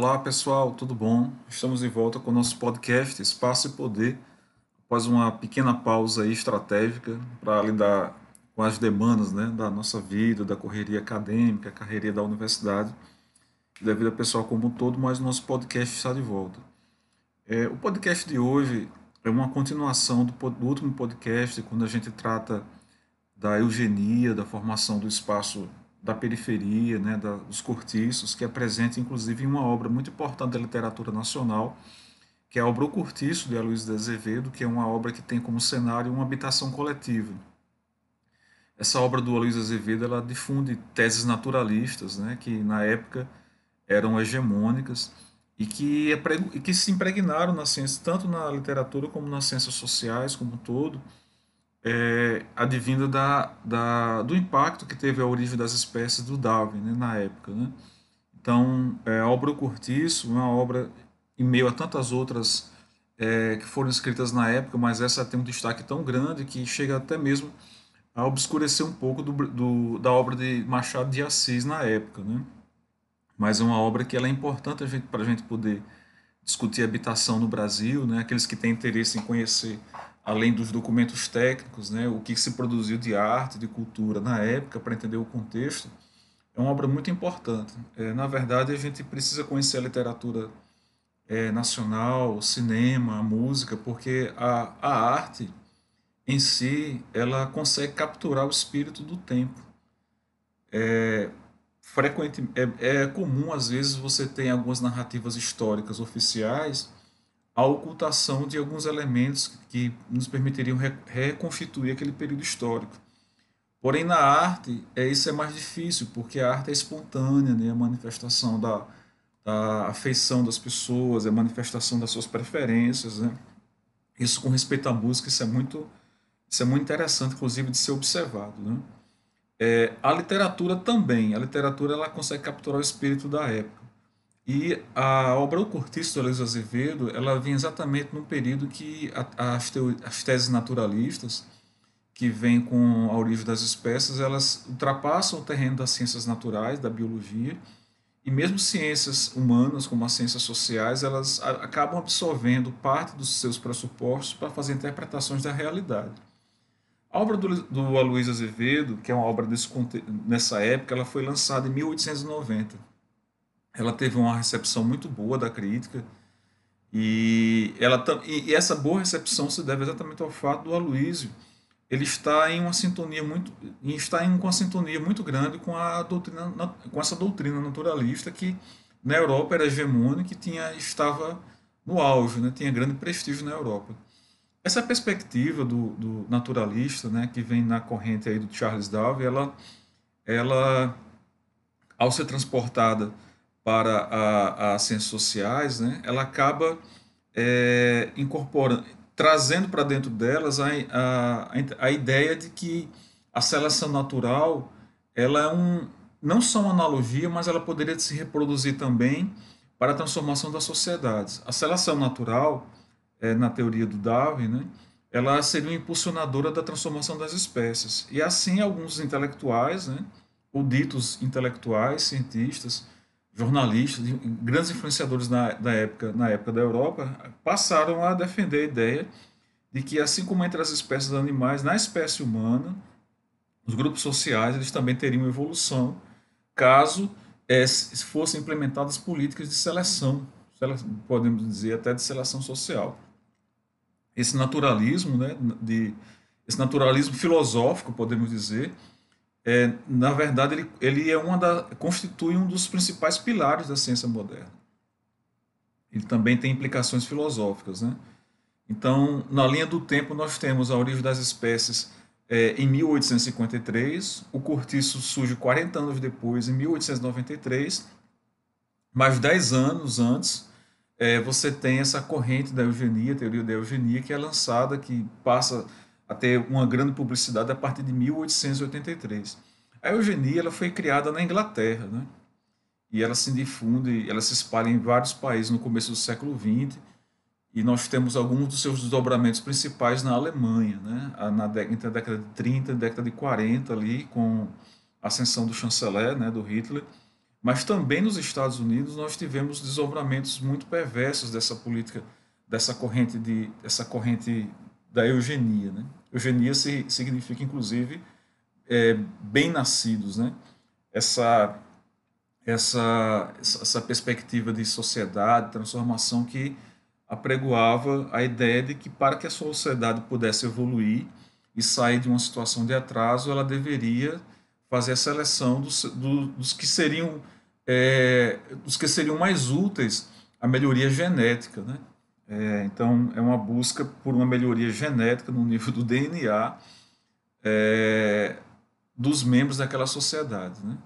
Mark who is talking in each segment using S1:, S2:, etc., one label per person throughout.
S1: Olá pessoal, tudo bom? Estamos de volta com o nosso podcast Espaço e Poder, após uma pequena pausa estratégica para lidar com as demandas né, da nossa vida, da correria acadêmica, carreira da universidade, da vida pessoal como um todo, mas o nosso podcast está de volta. É, o podcast de hoje é uma continuação do, do último podcast, quando a gente trata da eugenia, da formação do espaço da periferia, né, da, dos cortiços, que é presente inclusive em uma obra muito importante da literatura nacional, que é a obra O Cortiço, de Aloysio de Azevedo, que é uma obra que tem como cenário uma habitação coletiva. Essa obra do Aloysio Azevedo ela difunde teses naturalistas, né, que na época eram hegemônicas e que, e que se impregnaram na ciência, tanto na literatura como nas ciências sociais como um todo, é, da, da, do impacto que teve a origem das espécies do Darwin né, na época. Né? Então, é, a obra O Cortiço, uma obra em meio a tantas outras é, que foram escritas na época, mas essa tem um destaque tão grande que chega até mesmo a obscurecer um pouco do, do, da obra de Machado de Assis na época. Né? Mas é uma obra que ela é importante para a gente poder discutir habitação no Brasil, né? aqueles que têm interesse em conhecer além dos documentos técnicos, né, o que se produziu de arte, de cultura na época, para entender o contexto, é uma obra muito importante. É, na verdade, a gente precisa conhecer a literatura é, nacional, o cinema, a música, porque a, a arte em si ela consegue capturar o espírito do tempo. É, frequente, é, é comum, às vezes, você ter algumas narrativas históricas oficiais a ocultação de alguns elementos que nos permitiriam reconstituir aquele período histórico. Porém, na arte, é, isso é mais difícil, porque a arte é espontânea, né? a manifestação da, da afeição das pessoas, a manifestação das suas preferências. Né? Isso, com respeito à música, isso é muito, isso é muito interessante, inclusive, de ser observado. Né? É, a literatura também, a literatura ela consegue capturar o espírito da época. E a obra O Cortiço do Aloysio Azevedo, ela vem exatamente num período que as, as teses naturalistas, que vêm com a origem das espécies, elas ultrapassam o terreno das ciências naturais, da biologia, e mesmo ciências humanas, como as ciências sociais, elas acabam absorvendo parte dos seus pressupostos para fazer interpretações da realidade. A obra do, do Aloysio Azevedo, que é uma obra desse, nessa época, ela foi lançada em 1890 ela teve uma recepção muito boa da crítica. E, ela, e essa boa recepção se deve exatamente ao fato do Aloísio ele está em uma sintonia muito está em uma sintonia muito grande com a doutrina com essa doutrina naturalista que na Europa era hegemônica e tinha estava no auge né? Tinha grande prestígio na Europa. Essa perspectiva do, do naturalista né? Que vem na corrente aí do Charles Darwin ela ela ao ser transportada para a, as ciências sociais, né, ela acaba é, incorporando, trazendo para dentro delas a, a, a ideia de que a seleção natural ela é um, não só uma analogia, mas ela poderia se reproduzir também para a transformação das sociedades. A seleção natural, é, na teoria do Darwin, né, ela seria uma impulsionadora da transformação das espécies. E assim alguns intelectuais, né, ou ditos intelectuais, cientistas, jornalistas, grandes influenciadores na, época, na época da Europa, passaram a defender a ideia de que, assim como entre as espécies animais, na espécie humana, os grupos sociais eles também teriam evolução caso é, fossem implementadas políticas de seleção, podemos dizer até de seleção social. Esse naturalismo, né, de, esse naturalismo filosófico, podemos dizer, é, na verdade, ele, ele é uma da, constitui um dos principais pilares da ciência moderna. Ele também tem implicações filosóficas. Né? Então, na linha do tempo, nós temos a origem das espécies é, em 1853, o cortiço surge 40 anos depois, em 1893, mais 10 anos antes, é, você tem essa corrente da eugenia, teoria da eugenia, que é lançada, que passa a ter uma grande publicidade a partir de 1883. A eugenia ela foi criada na Inglaterra, né? e ela se difunde, ela se espalha em vários países no começo do século XX, e nós temos alguns dos seus desdobramentos principais na Alemanha, né? na entre a década de 30 e a década de 40, ali, com a ascensão do chanceler, né, do Hitler, Mas também nos Estados Unidos nós tivemos desdobramentos muito perversos dessa política, dessa corrente de, dessa corrente da eugenia, né? Eugenia significa inclusive é, bem nascidos, né? Essa essa essa perspectiva de sociedade, transformação que apregoava a ideia de que para que a sociedade pudesse evoluir e sair de uma situação de atraso, ela deveria fazer a seleção dos, dos que seriam é, dos que seriam mais úteis à melhoria genética, né? É, então é uma busca por uma melhoria genética no nível do DNA é, dos membros daquela sociedade, né?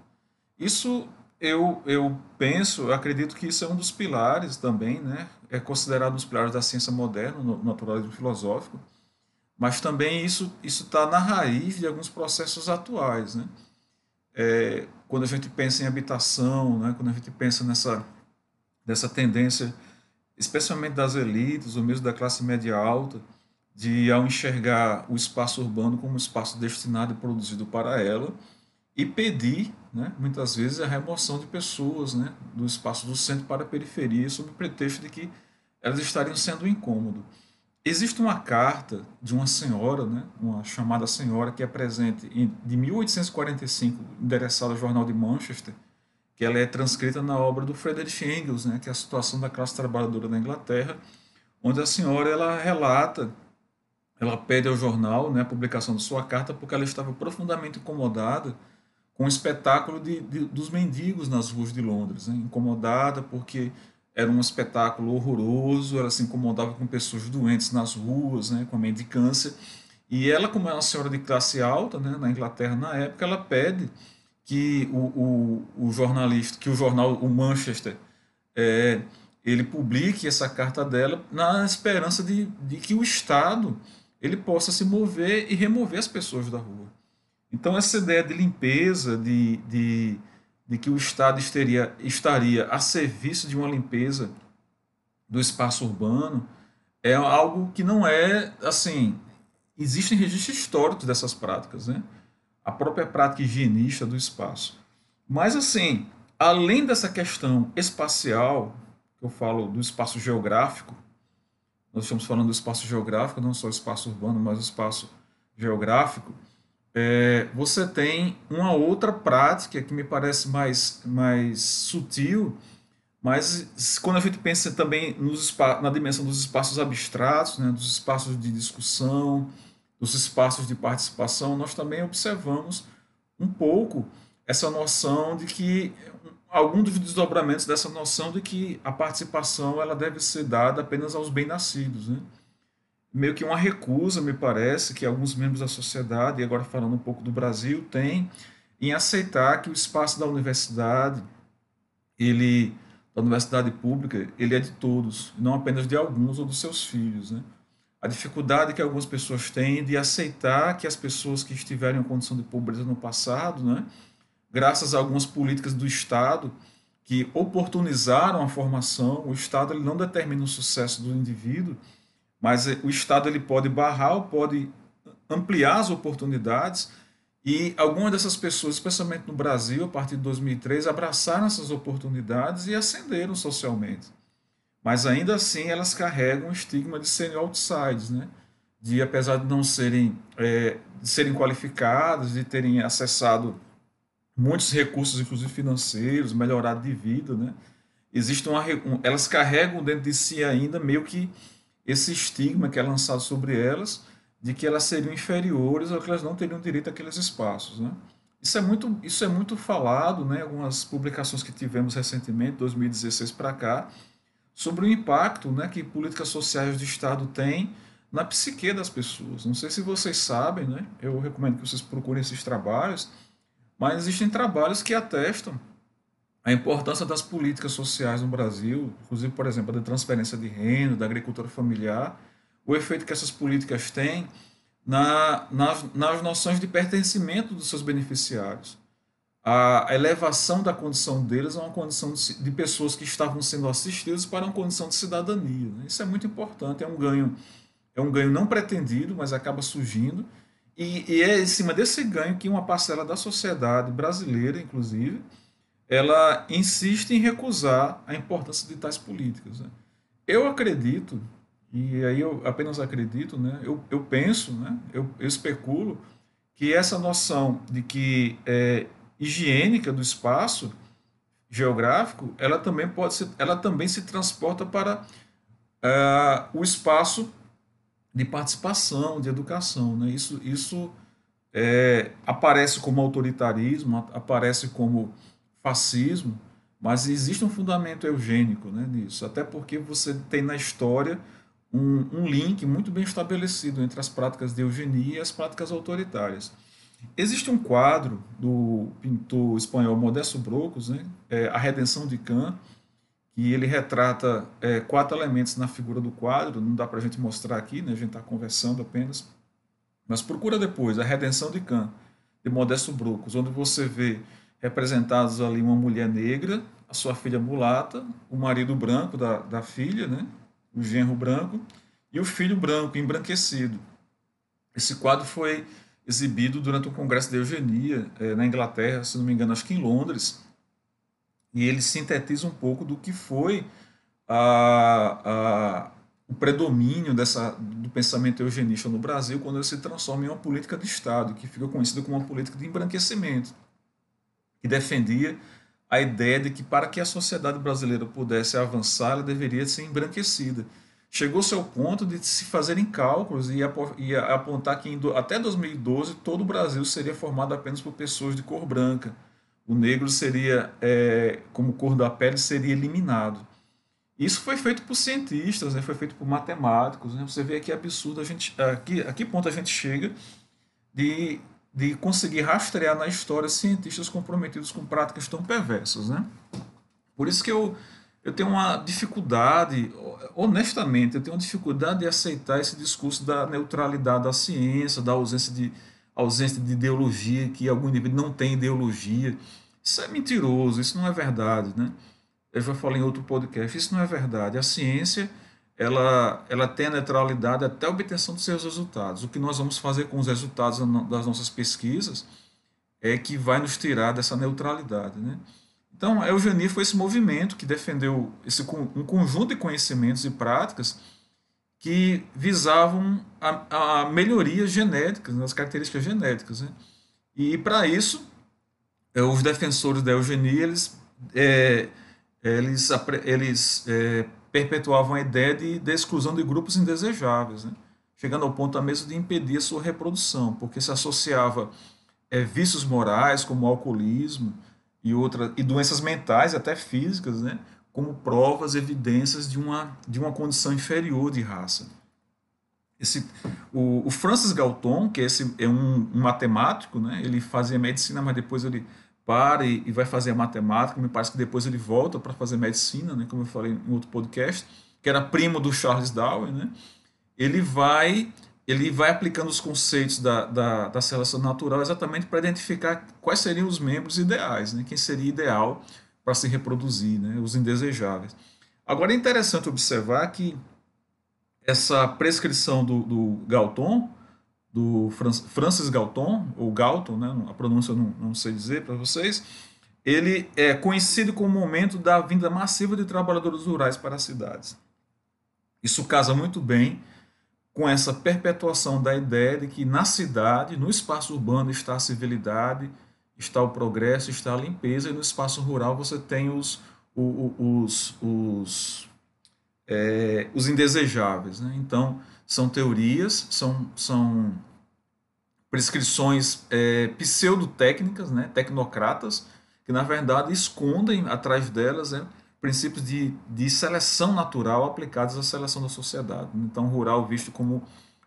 S1: Isso eu, eu penso, eu acredito que isso é um dos pilares também, né? É considerado um dos pilares da ciência moderna, no naturalismo filosófico, mas também isso está na raiz de alguns processos atuais, né? É, quando a gente pensa em habitação, né? Quando a gente pensa nessa dessa tendência, especialmente das elites ou mesmo da classe média alta, de ao enxergar o espaço urbano como um espaço destinado e produzido para ela e pedir, né, muitas vezes, a remoção de pessoas né, do espaço do centro para a periferia, sob o pretexto de que elas estariam sendo incômodo. Existe uma carta de uma senhora, né, uma chamada senhora, que é presente em, de 1845, endereçada ao Jornal de Manchester, que ela é transcrita na obra do Friedrich Engels, né, que é a situação da classe trabalhadora na Inglaterra, onde a senhora ela relata ela pede ao jornal né, a publicação de sua carta porque ela estava profundamente incomodada com o espetáculo de, de, dos mendigos nas ruas de Londres. Né? Incomodada porque era um espetáculo horroroso, ela se incomodava com pessoas doentes nas ruas, né, com a mendicância. E ela, como é uma senhora de classe alta né, na Inglaterra na época, ela pede que o, o, o jornalista, que o jornal, o Manchester, é, ele publique essa carta dela na esperança de, de que o Estado ele possa se mover e remover as pessoas da rua. Então, essa ideia de limpeza, de, de, de que o Estado estaria, estaria a serviço de uma limpeza do espaço urbano, é algo que não é assim. Existem registros históricos dessas práticas, né? A própria prática higienista do espaço. Mas, assim, além dessa questão espacial, que eu falo do espaço geográfico, nós estamos falando do espaço geográfico, não só o espaço urbano, mas o espaço geográfico é, você tem uma outra prática que me parece mais, mais sutil, mas quando a gente pensa também nos, na dimensão dos espaços abstratos, né, dos espaços de discussão, dos espaços de participação, nós também observamos um pouco essa noção de que algum dos desdobramentos dessa noção de que a participação ela deve ser dada apenas aos bem-nascidos, né? meio que uma recusa, me parece, que alguns membros da sociedade, e agora falando um pouco do Brasil, têm em aceitar que o espaço da universidade, ele da universidade pública, ele é de todos, não apenas de alguns ou dos seus filhos, né? A dificuldade que algumas pessoas têm de aceitar que as pessoas que estiverem em condição de pobreza no passado, né, graças a algumas políticas do Estado que oportunizaram a formação, o Estado ele não determina o sucesso do indivíduo, mas eh, o Estado ele pode barrar ou pode ampliar as oportunidades e algumas dessas pessoas, especialmente no Brasil, a partir de 2003, abraçaram essas oportunidades e ascenderam socialmente. Mas ainda assim elas carregam o estigma de serem outsides, né? de apesar de não serem, é, de serem qualificadas, de terem acessado muitos recursos, inclusive financeiros, melhorado de vida, né? Existe uma, elas carregam dentro de si ainda meio que esse estigma que é lançado sobre elas de que elas seriam inferiores ou que elas não teriam direito àqueles espaços, né? Isso é muito, isso é muito falado, né? Algumas publicações que tivemos recentemente, 2016 para cá, sobre o impacto, né, que políticas sociais de Estado têm na psique das pessoas. Não sei se vocês sabem, né? Eu recomendo que vocês procurem esses trabalhos, mas existem trabalhos que atestam a importância das políticas sociais no Brasil, inclusive, por exemplo, da transferência de renda, da agricultura familiar, o efeito que essas políticas têm na, nas, nas noções de pertencimento dos seus beneficiários. A elevação da condição deles a uma condição de, de pessoas que estavam sendo assistidas para uma condição de cidadania. Né? Isso é muito importante, é um ganho, é um ganho não pretendido, mas acaba surgindo. E, e é em cima desse ganho que uma parcela da sociedade brasileira, inclusive, ela insiste em recusar a importância de tais políticas. Né? Eu acredito, e aí eu apenas acredito, né? eu, eu penso, né? eu, eu especulo, que essa noção de que é, higiênica do espaço geográfico, ela também pode ser, ela também se transporta para uh, o espaço de participação, de educação, né? Isso, isso é, aparece como autoritarismo, aparece como fascismo, mas existe um fundamento eugênico né, até porque você tem na história um, um link muito bem estabelecido entre as práticas de eugenia e as práticas autoritárias. Existe um quadro do pintor espanhol Modesto Brocos, né, é, A Redenção de Can, que ele retrata é, quatro elementos na figura do quadro, não dá para a gente mostrar aqui, né, a gente está conversando apenas, mas procura depois A Redenção de Can, de Modesto Brocos, onde você vê representados ali uma mulher negra, a sua filha mulata, o marido branco da, da filha, né? o genro branco, e o filho branco, embranquecido. Esse quadro foi exibido durante um congresso de eugenia eh, na Inglaterra, se não me engano, acho que em Londres, e ele sintetiza um pouco do que foi a, a, o predomínio dessa, do pensamento eugenista no Brasil quando ele se transforma em uma política de Estado, que fica conhecida como uma política de embranquecimento que defendia a ideia de que para que a sociedade brasileira pudesse avançar, ela deveria ser embranquecida. Chegou-se ao ponto de se fazerem cálculos e apontar que até 2012 todo o Brasil seria formado apenas por pessoas de cor branca. O negro seria, é, como cor da pele, seria eliminado. Isso foi feito por cientistas, né? foi feito por matemáticos. Né? Você vê que absurdo a gente, aqui, a que ponto a gente chega de de conseguir rastrear na história cientistas comprometidos com práticas tão perversas. Né? Por isso que eu, eu tenho uma dificuldade, honestamente, eu tenho uma dificuldade de aceitar esse discurso da neutralidade da ciência, da ausência de, ausência de ideologia, que algum indivíduo não tem ideologia. Isso é mentiroso, isso não é verdade. Né? Eu já falei em outro podcast, isso não é verdade. A ciência ela, ela tem a neutralidade até a obtenção dos seus resultados. O que nós vamos fazer com os resultados das nossas pesquisas é que vai nos tirar dessa neutralidade. Né? Então, a eugenia foi esse movimento que defendeu esse, um conjunto de conhecimentos e práticas que visavam a, a melhorias genéticas, as características genéticas. Né? E, para isso, é, os defensores da eugenia, eles, é, eles, eles é, perpetuavam a ideia de, de exclusão de grupos indesejáveis, né? chegando ao ponto mesmo de impedir a sua reprodução, porque se associava é, vícios morais, como alcoolismo e, outra, e doenças mentais, até físicas, né? como provas, evidências de uma, de uma condição inferior de raça. Esse, o, o Francis Galton, que esse é um, um matemático, né? ele fazia medicina, mas depois ele para e, e vai fazer a matemática. Me parece que depois ele volta para fazer medicina, né, como eu falei em outro podcast, que era primo do Charles Darwin. Né? Ele vai ele vai aplicando os conceitos da, da, da seleção natural exatamente para identificar quais seriam os membros ideais, né? quem seria ideal para se reproduzir, né? os indesejáveis. Agora é interessante observar que essa prescrição do, do Galton do Francis Galton, ou Galton, né, a pronúncia eu não, não sei dizer para vocês, ele é conhecido como o momento da vinda massiva de trabalhadores rurais para as cidades. Isso casa muito bem com essa perpetuação da ideia de que na cidade, no espaço urbano, está a civilidade, está o progresso, está a limpeza, e no espaço rural você tem os, os, os, é, os indesejáveis. Né? Então, são teorias, são, são prescrições é, pseudotécnicas, né, tecnocratas, que na verdade escondem atrás delas né, princípios de, de seleção natural aplicados à seleção da sociedade. Então, rural visto como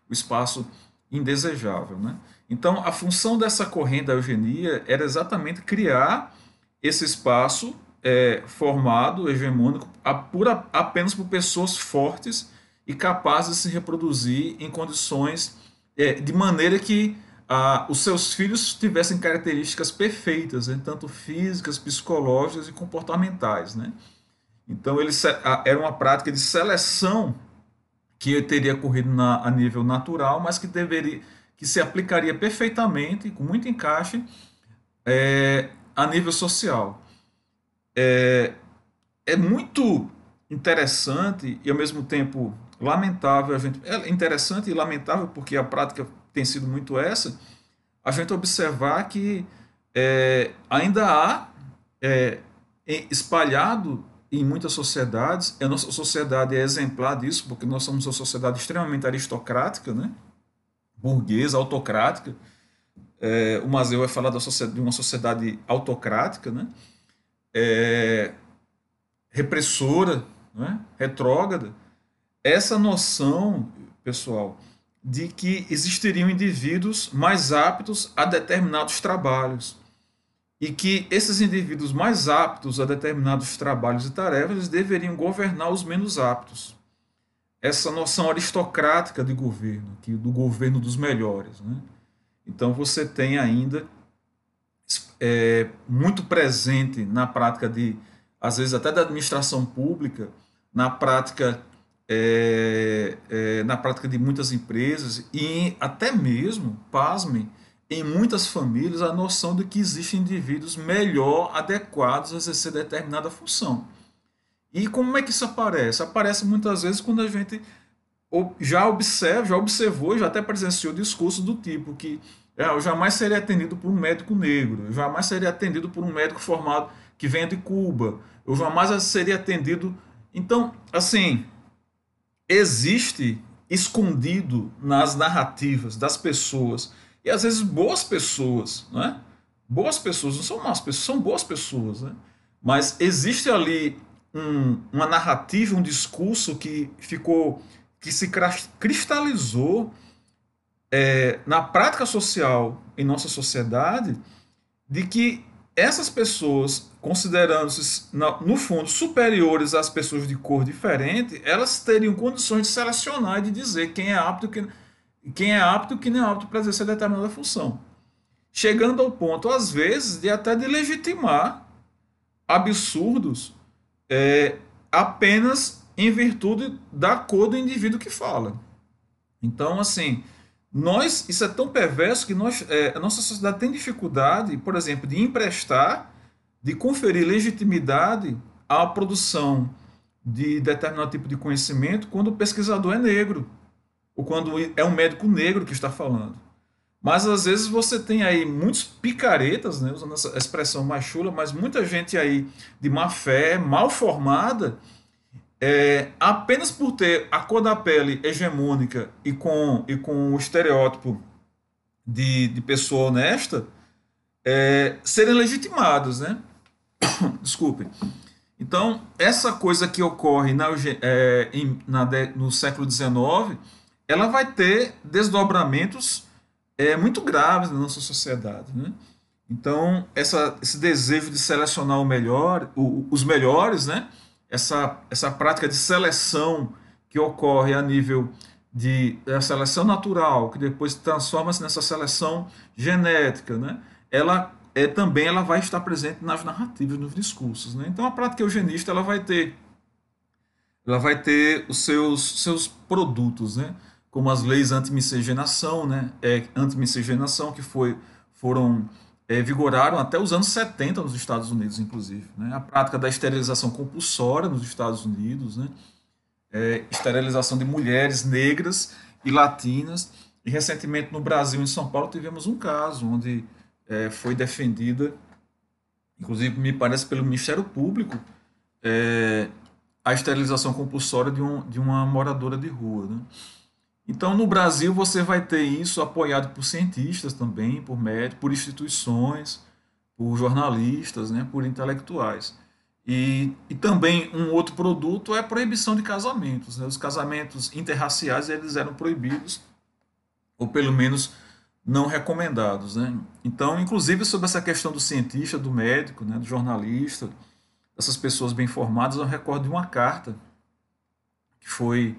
S1: o espaço indesejável. Né? Então, a função dessa corrente da eugenia era exatamente criar esse espaço é, formado, hegemônico, a, apenas por pessoas fortes e capaz de se reproduzir em condições é, de maneira que os seus filhos tivessem características perfeitas, né, tanto físicas, psicológicas e comportamentais. Né? Então, ele, era uma prática de seleção que teria ocorrido na, a nível natural, mas que deveria que se aplicaria perfeitamente, com muito encaixe, é, a nível social. é, é muito interessante e ao mesmo tempo lamentável a gente é interessante e lamentável porque a prática tem sido muito essa a gente observar que é, ainda há é, espalhado em muitas sociedades a nossa sociedade é exemplar disso porque nós somos uma sociedade extremamente aristocrática né? Burguesa autocrática. É, o Mazeu vai falar de uma sociedade autocrática né? É, repressora né, retrógrada, essa noção, pessoal, de que existiriam indivíduos mais aptos a determinados trabalhos e que esses indivíduos mais aptos a determinados trabalhos e tarefas deveriam governar os menos aptos. Essa noção aristocrática de governo, que do governo dos melhores. Né? Então você tem ainda é, muito presente na prática de, às vezes até da administração pública, na prática é, é, na prática de muitas empresas e até mesmo, pasmem, em muitas famílias a noção de que existem indivíduos melhor adequados a exercer determinada função. E como é que isso aparece? Aparece muitas vezes quando a gente já observa, já observou, já até presenciou discursos do tipo que é, eu jamais seria atendido por um médico negro, eu jamais seria atendido por um médico formado que venha de Cuba, eu jamais seria atendido então, assim, existe escondido nas narrativas das pessoas, e às vezes boas pessoas, não é? Boas pessoas, não são más pessoas, são boas pessoas, né? Mas existe ali um, uma narrativa, um discurso que ficou, que se cristalizou é, na prática social em nossa sociedade, de que essas pessoas, considerando-se, no fundo, superiores às pessoas de cor diferente, elas teriam condições de selecionar e de dizer quem é apto e quem é apto e quem não é apto para exercer determinada função. Chegando ao ponto, às vezes, de até de legitimar absurdos é, apenas em virtude da cor do indivíduo que fala. Então, assim, nós, isso é tão perverso que nós, é, a nossa sociedade tem dificuldade, por exemplo, de emprestar, de conferir legitimidade à produção de determinado tipo de conhecimento quando o pesquisador é negro, ou quando é um médico negro que está falando. Mas às vezes você tem aí muitos picaretas, né, usando essa expressão mais chula, mas muita gente aí de má fé, mal formada, é, apenas por ter a cor da pele hegemônica e com, e com o estereótipo de, de pessoa honesta, é, serem legitimados, né? Desculpem. Então, essa coisa que ocorre na, é, em, na, no século XIX, ela vai ter desdobramentos é, muito graves na nossa sociedade, né? Então, essa, esse desejo de selecionar o melhor, o, os melhores, né? essa, essa prática de seleção que ocorre a nível de a seleção natural, que depois transforma-se nessa seleção genética, né? ela é, também ela vai estar presente nas narrativas, nos discursos. Né? Então a prática eugenista ela vai ter ela vai ter os seus, seus produtos, né? Como as leis anti-miscigenação, né? é, anti-miscigenação que foi, foram é, vigoraram até os anos 70 nos Estados Unidos, inclusive. Né? A prática da esterilização compulsória nos Estados Unidos, né? É, esterilização de mulheres negras e latinas. E recentemente no Brasil, em São Paulo, tivemos um caso onde é, foi defendida, inclusive me parece pelo Ministério Público, é, a esterilização compulsória de, um, de uma moradora de rua. Né? Então, no Brasil, você vai ter isso apoiado por cientistas também, por médicos, por instituições, por jornalistas, né, por intelectuais. E, e também um outro produto é a proibição de casamentos. Né? Os casamentos interraciais eles eram proibidos, ou pelo menos não recomendados. Né? Então, inclusive sobre essa questão do cientista, do médico, né, do jornalista, dessas pessoas bem formadas, eu recordo de uma carta que foi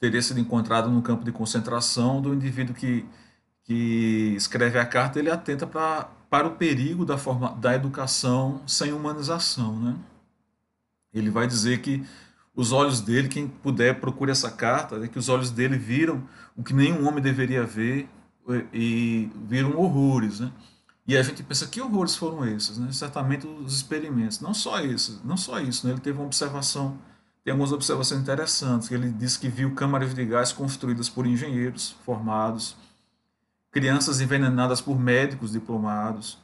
S1: teria sido encontrado no campo de concentração do indivíduo que, que escreve a carta, ele atenta pra, para o perigo da, forma, da educação sem humanização. Né? Ele vai dizer que os olhos dele, quem puder procure essa carta, é que os olhos dele viram o que nenhum homem deveria ver e viram horrores. Né? E a gente pensa que horrores foram esses, né? Certamente os experimentos. Não só isso, não só isso, né? Ele teve uma observação, tem algumas observações interessantes. Ele disse que viu câmaras de gás construídas por engenheiros formados, crianças envenenadas por médicos diplomados,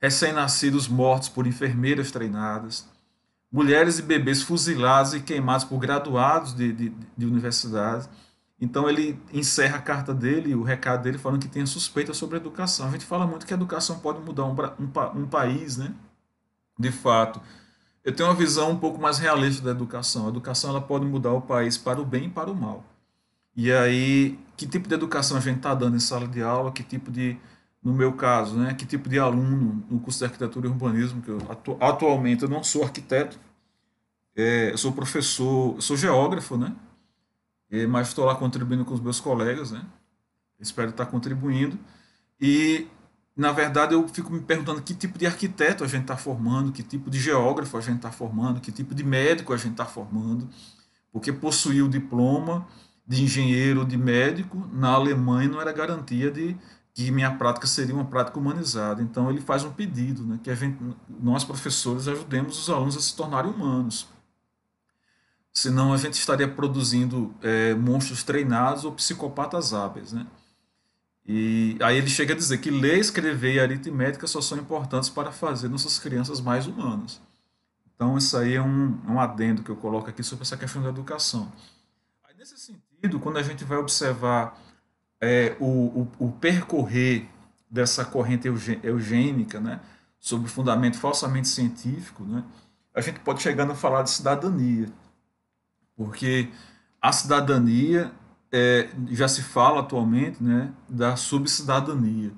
S1: recém-nascidos mortos por enfermeiras treinadas, mulheres e bebês fuzilados e queimados por graduados de, de, de. Então ele encerra a carta dele, o recado dele, falando que tem suspeita sobre a educação. A gente fala muito que a educação pode mudar um, um, um país, né? De fato. Eu tenho uma visão um pouco mais realista da educação. A educação ela pode mudar o país para o bem e para o mal. E aí, que tipo de educação a gente está dando em sala de aula? Que tipo de, no meu caso, né? Que tipo de aluno no curso de arquitetura e urbanismo que eu atu atualmente eu não sou arquiteto, é, eu sou professor, sou geógrafo, né? É, mas estou lá contribuindo com os meus colegas, né? Espero estar contribuindo. E na verdade eu fico me perguntando que tipo de arquiteto a gente está formando, que tipo de geógrafo a gente está formando, que tipo de médico a gente está formando, porque possuir o diploma de engenheiro, de médico, na Alemanha não era garantia de que minha prática seria uma prática humanizada. Então ele faz um pedido, né, que a gente, nós professores ajudemos os alunos a se tornarem humanos. Senão a gente estaria produzindo é, monstros treinados ou psicopatas hábeis, né? E aí ele chega a dizer que ler, escrever e aritmética só são importantes para fazer nossas crianças mais humanas. Então isso aí é um, um adendo que eu coloco aqui sobre essa questão da educação. Aí, nesse sentido, quando a gente vai observar é, o, o, o, percorrer dessa corrente eugênica, né, sobre fundamento falsamente científico, né, a gente pode chegar a falar de cidadania, porque a cidadania é, já se fala atualmente né, da subcidadania.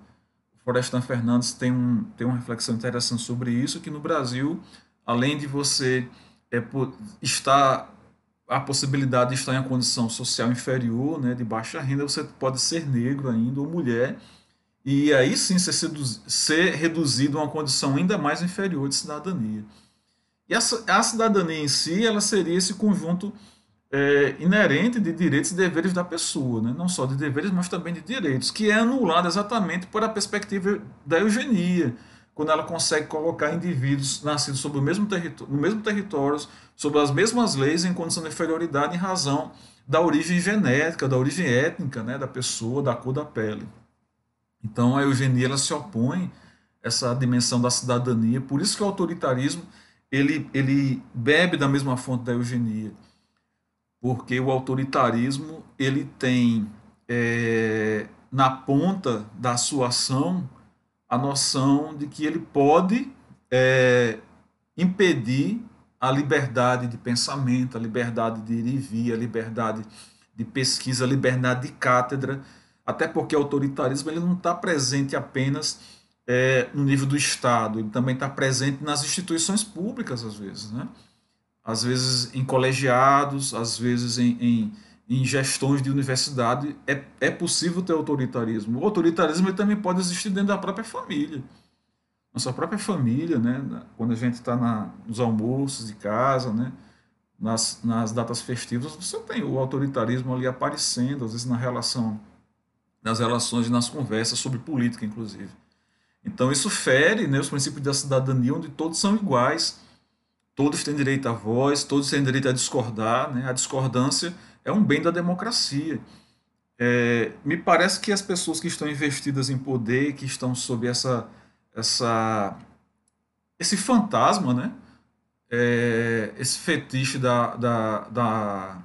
S1: Florestan Fernandes tem, um, tem uma reflexão interessante sobre isso, que no Brasil, além de você é, estar a possibilidade de estar em uma condição social inferior, né, de baixa renda, você pode ser negro ainda ou mulher, e aí sim ser, ser reduzido a uma condição ainda mais inferior de cidadania. E a, a cidadania em si, ela seria esse conjunto é, inerente de direitos e deveres da pessoa, né? não só de deveres, mas também de direitos, que é anulado exatamente por a perspectiva da eugenia, quando ela consegue colocar indivíduos nascidos sobre o mesmo no mesmo território, sob as mesmas leis, em condição de inferioridade em razão da origem genética, da origem étnica né, da pessoa, da cor da pele. Então a eugenia ela se opõe a essa dimensão da cidadania, por isso que o autoritarismo ele, ele bebe da mesma fonte da eugenia, porque o autoritarismo ele tem é, na ponta da sua ação a noção de que ele pode é, impedir a liberdade de pensamento, a liberdade de ir e vir, a liberdade de pesquisa, a liberdade de cátedra, até porque o autoritarismo ele não está presente apenas é, no nível do Estado, ele também está presente nas instituições públicas, às vezes. Né? Às vezes em colegiados, às vezes em, em em gestões de universidade é, é possível ter autoritarismo. O autoritarismo também pode existir dentro da própria família. Nossa própria família, né? quando a gente está nos almoços de casa, né? nas, nas datas festivas, você tem o autoritarismo ali aparecendo, às vezes na relação, nas relações e nas conversas sobre política, inclusive. Então isso fere né, os princípios da cidadania, onde todos são iguais, todos têm direito à voz, todos têm direito a discordar, né? a discordância é um bem da democracia. É, me parece que as pessoas que estão investidas em poder, que estão sob essa, essa, esse fantasma, né? É, esse fetiche da, da, da,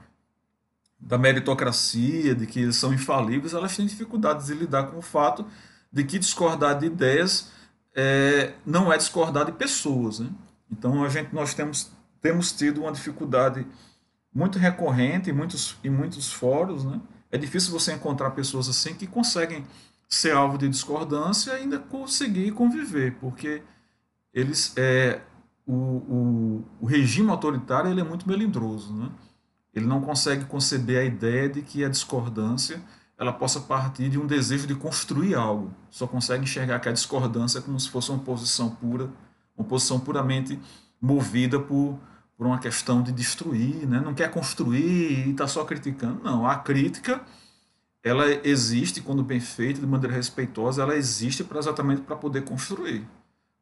S1: da, meritocracia, de que eles são infalíveis, elas têm dificuldades de lidar com o fato de que discordar de ideias é, não é discordar de pessoas. Né? Então a gente, nós temos, temos tido uma dificuldade muito recorrente em muitos, em muitos fóruns, né? É difícil você encontrar pessoas assim que conseguem ser alvo de discordância e ainda conseguir conviver, porque eles é, o, o, o regime autoritário ele é muito melindroso, né? Ele não consegue conceber a ideia de que a discordância ela possa partir de um desejo de construir algo. Só consegue enxergar que a discordância é como se fosse uma posição pura, uma posição puramente movida por por uma questão de destruir, né? não quer construir e está só criticando. Não, a crítica ela existe quando bem feita, de maneira respeitosa, ela existe para exatamente para poder construir,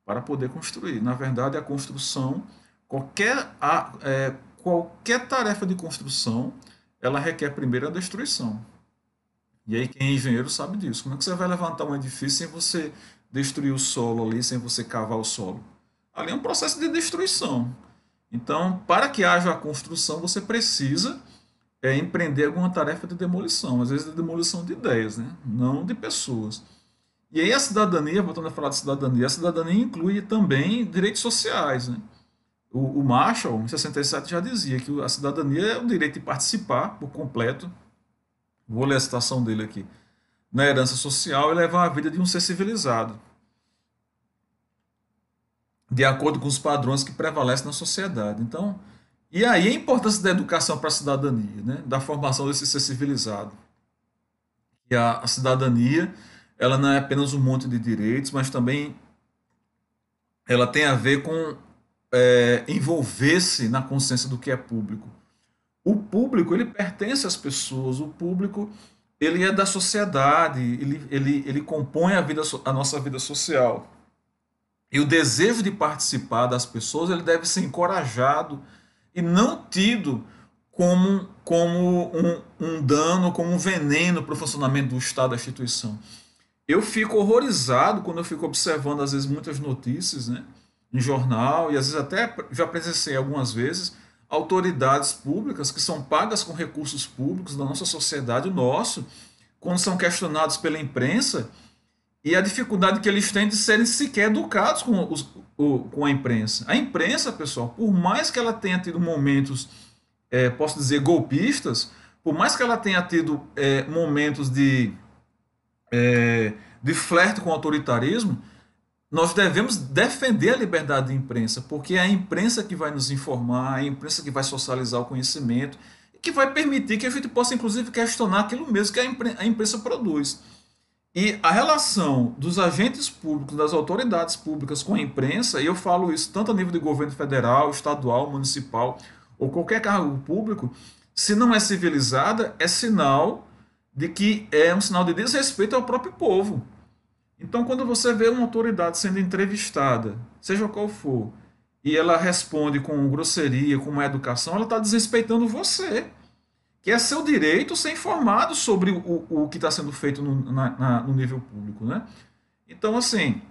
S1: para poder construir. Na verdade, a construção, qualquer é, qualquer tarefa de construção, ela requer primeiro a destruição. E aí quem é engenheiro sabe disso. Como é que você vai levantar um edifício sem você destruir o solo ali, sem você cavar o solo? Ali é um processo de destruição. Então, para que haja a construção, você precisa é, empreender alguma tarefa de demolição, às vezes de demolição de ideias, né? não de pessoas. E aí a cidadania, voltando a falar de cidadania, a cidadania inclui também direitos sociais. Né? O, o Marshall, em 67, já dizia que a cidadania é o direito de participar por completo vou ler a citação dele aqui, na herança social e levar a vida de um ser civilizado, de acordo com os padrões que prevalecem na sociedade. Então, e aí a importância da educação para a cidadania, né? da formação desse ser civilizado. E a, a cidadania, ela não é apenas um monte de direitos, mas também ela tem a ver com é, envolver-se na consciência do que é público. O público, ele pertence às pessoas, o público, ele é da sociedade, ele, ele, ele compõe a, vida, a nossa vida social. E o desejo de participar das pessoas, ele deve ser encorajado e não tido como, como um, um dano, como um veneno para o funcionamento do Estado, da instituição. Eu fico horrorizado quando eu fico observando, às vezes, muitas notícias né, em jornal, e às vezes até já presenciei algumas vezes, autoridades públicas que são pagas com recursos públicos da nossa sociedade, o nosso, quando são questionados pela imprensa, e a dificuldade que eles têm de serem sequer educados com, os, o, com a imprensa. A imprensa, pessoal, por mais que ela tenha tido momentos, é, posso dizer, golpistas, por mais que ela tenha tido é, momentos de, é, de flerte com o autoritarismo, nós devemos defender a liberdade de imprensa, porque é a imprensa que vai nos informar, é a imprensa que vai socializar o conhecimento e que vai permitir que a gente possa, inclusive, questionar aquilo mesmo que a imprensa produz. E a relação dos agentes públicos, das autoridades públicas com a imprensa, e eu falo isso tanto a nível de governo federal, estadual, municipal ou qualquer cargo público, se não é civilizada, é sinal de que é um sinal de desrespeito ao próprio povo. Então, quando você vê uma autoridade sendo entrevistada, seja qual for, e ela responde com grosseria, com má educação, ela está desrespeitando você, que é seu direito ser informado sobre o, o que está sendo feito no, na, na, no nível público. Né? Então, assim,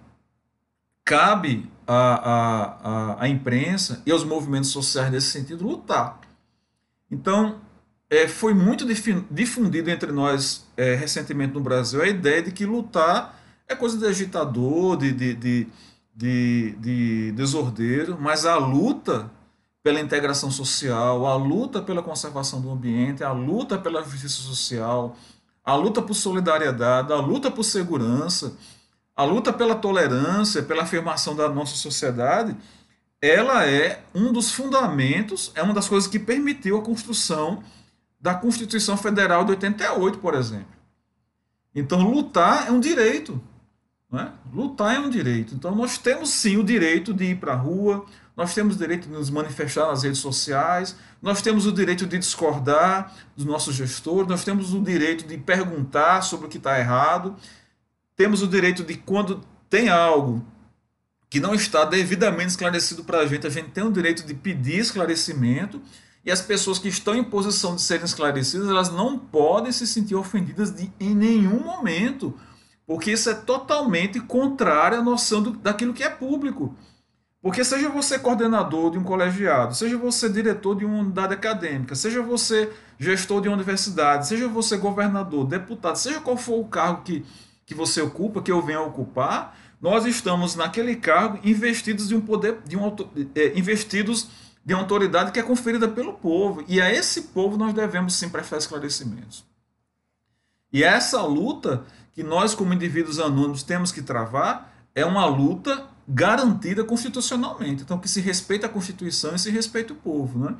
S1: cabe à, à, à imprensa e aos movimentos sociais nesse sentido lutar. Então, é, foi muito difundido entre nós é, recentemente no Brasil a ideia de que lutar é coisa de agitador, de, de, de, de, de desordeiro, mas a luta pela integração social, a luta pela conservação do ambiente, a luta pela justiça social, a luta por solidariedade, a luta por segurança, a luta pela tolerância, pela afirmação da nossa sociedade, ela é um dos fundamentos, é uma das coisas que permitiu a construção da Constituição Federal de 88, por exemplo. Então, lutar é um direito. Né? Lutar é um direito. Então, nós temos sim o direito de ir para a rua, nós temos o direito de nos manifestar nas redes sociais, nós temos o direito de discordar dos nossos gestores, nós temos o direito de perguntar sobre o que está errado, temos o direito de, quando tem algo que não está devidamente esclarecido para a gente, a gente tem o direito de pedir esclarecimento. E as pessoas que estão em posição de serem esclarecidas, elas não podem se sentir ofendidas de, em nenhum momento porque isso é totalmente contrário à noção do, daquilo que é público. Porque seja você coordenador de um colegiado, seja você diretor de uma unidade acadêmica, seja você gestor de uma universidade, seja você governador, deputado, seja qual for o cargo que, que você ocupa, que eu venha ocupar, nós estamos naquele cargo investidos de um poder, de um, é, investidos de uma autoridade que é conferida pelo povo. E a esse povo nós devemos sim prestar esclarecimentos. E essa luta que nós, como indivíduos anônimos, temos que travar é uma luta garantida constitucionalmente. Então, que se respeita a Constituição e se respeita o povo. Né?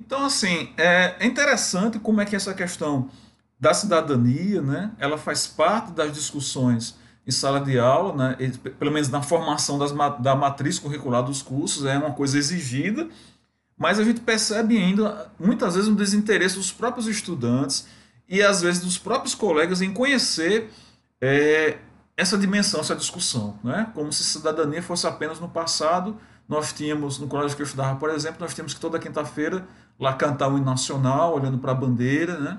S1: Então, assim, é interessante como é que essa questão da cidadania, né, ela faz parte das discussões em sala de aula, né, pelo menos na formação das, da matriz curricular dos cursos, é uma coisa exigida, mas a gente percebe ainda, muitas vezes, um desinteresse dos próprios estudantes e às vezes dos próprios colegas em conhecer é, essa dimensão, essa discussão, né? como se cidadania fosse apenas no passado. Nós tínhamos, no colégio que eu estudava, por exemplo, nós tínhamos que toda quinta-feira lá cantar o hino nacional, olhando para a bandeira, né?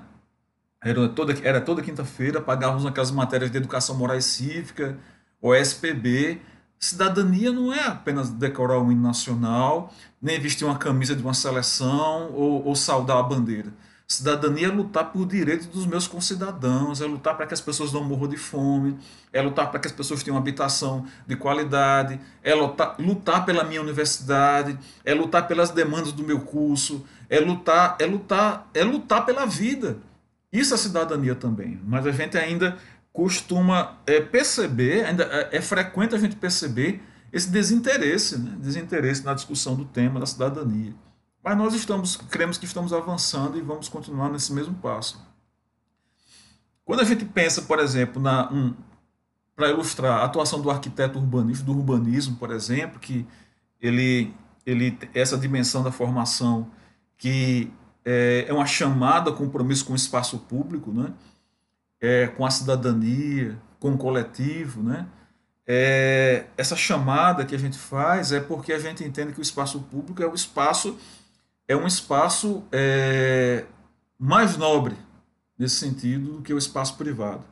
S1: Era toda, era toda quinta-feira, pagávamos aquelas matérias de educação moral e cívica, o SPB. Cidadania não é apenas decorar o hino nacional, nem vestir uma camisa de uma seleção ou, ou saudar a bandeira. Cidadania é lutar por direitos dos meus concidadãos, é lutar para que as pessoas não morram de fome, é lutar para que as pessoas tenham habitação de qualidade, é lutar, lutar pela minha universidade, é lutar pelas demandas do meu curso, é lutar, é lutar, é lutar pela vida. Isso é cidadania também. Mas a gente ainda costuma é, perceber, ainda é, é, frequente a gente perceber esse desinteresse, né? desinteresse na discussão do tema da cidadania. Mas nós estamos, cremos que estamos avançando e vamos continuar nesse mesmo passo. Quando a gente pensa, por exemplo, na um, para ilustrar a atuação do arquiteto urbanista, do urbanismo, por exemplo, que ele, ele essa dimensão da formação que é, é uma chamada compromisso com o espaço público, né? É, com a cidadania, com o coletivo, né? É, essa chamada que a gente faz é porque a gente entende que o espaço público é o espaço é um espaço é, mais nobre nesse sentido do que o espaço privado.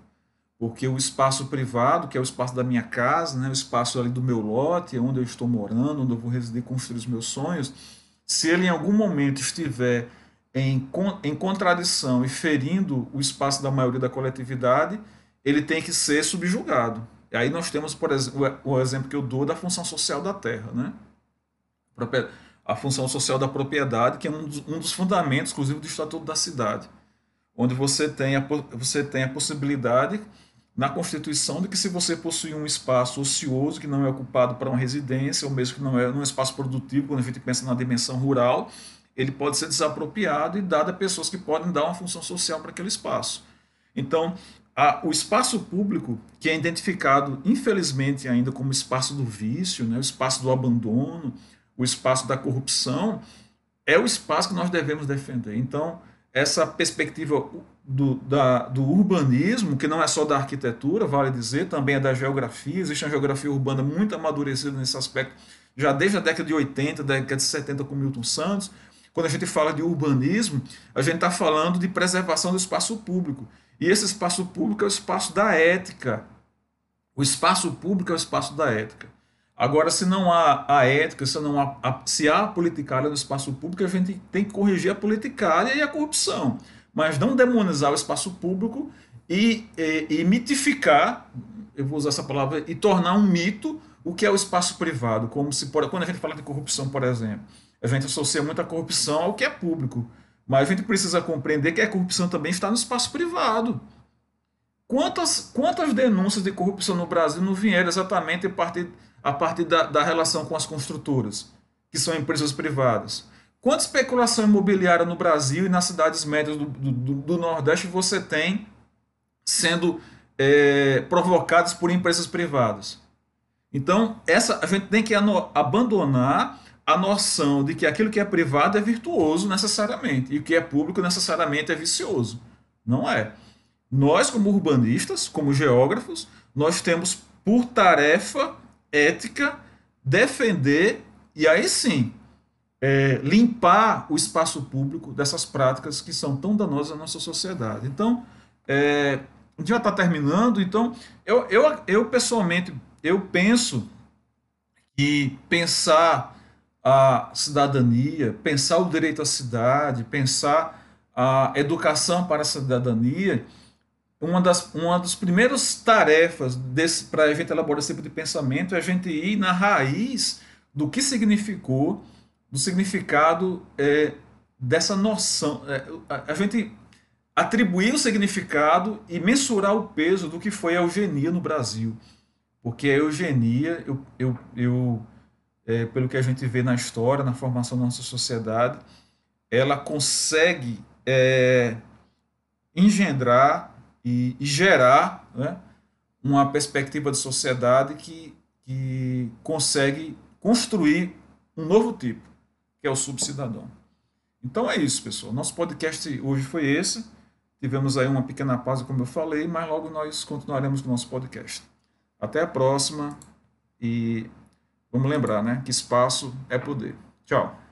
S1: Porque o espaço privado, que é o espaço da minha casa, né, o espaço ali do meu lote, onde eu estou morando, onde eu vou residir, construir os meus sonhos, se ele em algum momento estiver em, em contradição e ferindo o espaço da maioria da coletividade, ele tem que ser subjugado. E aí nós temos, por exemplo, o exemplo que eu dou da função social da terra. Né? A função social da propriedade, que é um dos, um dos fundamentos, inclusive, do Estatuto da Cidade, onde você tem, a, você tem a possibilidade na Constituição de que se você possui um espaço ocioso que não é ocupado para uma residência, ou mesmo que não é um espaço produtivo, quando a gente pensa na dimensão rural, ele pode ser desapropriado e dado a pessoas que podem dar uma função social para aquele espaço. Então, a, o espaço público, que é identificado, infelizmente, ainda como espaço do vício, né, o espaço do abandono, o espaço da corrupção, é o espaço que nós devemos defender. Então, essa perspectiva do, da, do urbanismo, que não é só da arquitetura, vale dizer, também é da geografia, existe uma geografia urbana muito amadurecida nesse aspecto, já desde a década de 80, década de 70 com Milton Santos. Quando a gente fala de urbanismo, a gente está falando de preservação do espaço público. E esse espaço público é o espaço da ética. O espaço público é o espaço da ética. Agora, se não há a ética, se, não há, a, se há a politicária no espaço público, a gente tem que corrigir a politicária e a corrupção. Mas não demonizar o espaço público e, e, e mitificar, eu vou usar essa palavra, e tornar um mito o que é o espaço privado. Como se, quando a gente fala de corrupção, por exemplo, a gente associa muita corrupção ao que é público. Mas a gente precisa compreender que a corrupção também está no espaço privado. Quantas, quantas denúncias de corrupção no Brasil não vieram exatamente a partir a partir da, da relação com as construtoras, que são empresas privadas. Quanta especulação imobiliária no Brasil e nas cidades médias do, do, do Nordeste você tem sendo é, provocadas por empresas privadas? Então, essa, a gente tem que abandonar a noção de que aquilo que é privado é virtuoso necessariamente e o que é público necessariamente é vicioso. Não é. Nós, como urbanistas, como geógrafos, nós temos por tarefa ética, defender e aí sim é, limpar o espaço público dessas práticas que são tão danosas à nossa sociedade. Então, é, a gente já está terminando, então eu, eu, eu pessoalmente eu penso que pensar a cidadania, pensar o direito à cidade, pensar a educação para a cidadania, uma das, uma das primeiras tarefas para a gente elaborar esse tipo de pensamento é a gente ir na raiz do que significou, do significado é, dessa noção. É, a, a, gente atribuir o significado e mensurar o peso do que foi a eugenia no Brasil. Porque a eugenia, eu, eu, eu é, pelo que a gente vê na história, na formação da nossa sociedade, ela consegue é, engendrar e, e gerar né, uma perspectiva de sociedade que, que consegue construir um novo tipo, que é o subcidadão. Então é isso, pessoal. Nosso podcast hoje foi esse. Tivemos aí uma pequena pausa, como eu falei, mas logo nós continuaremos no nosso podcast. Até a próxima e vamos lembrar, né, que espaço é poder. Tchau.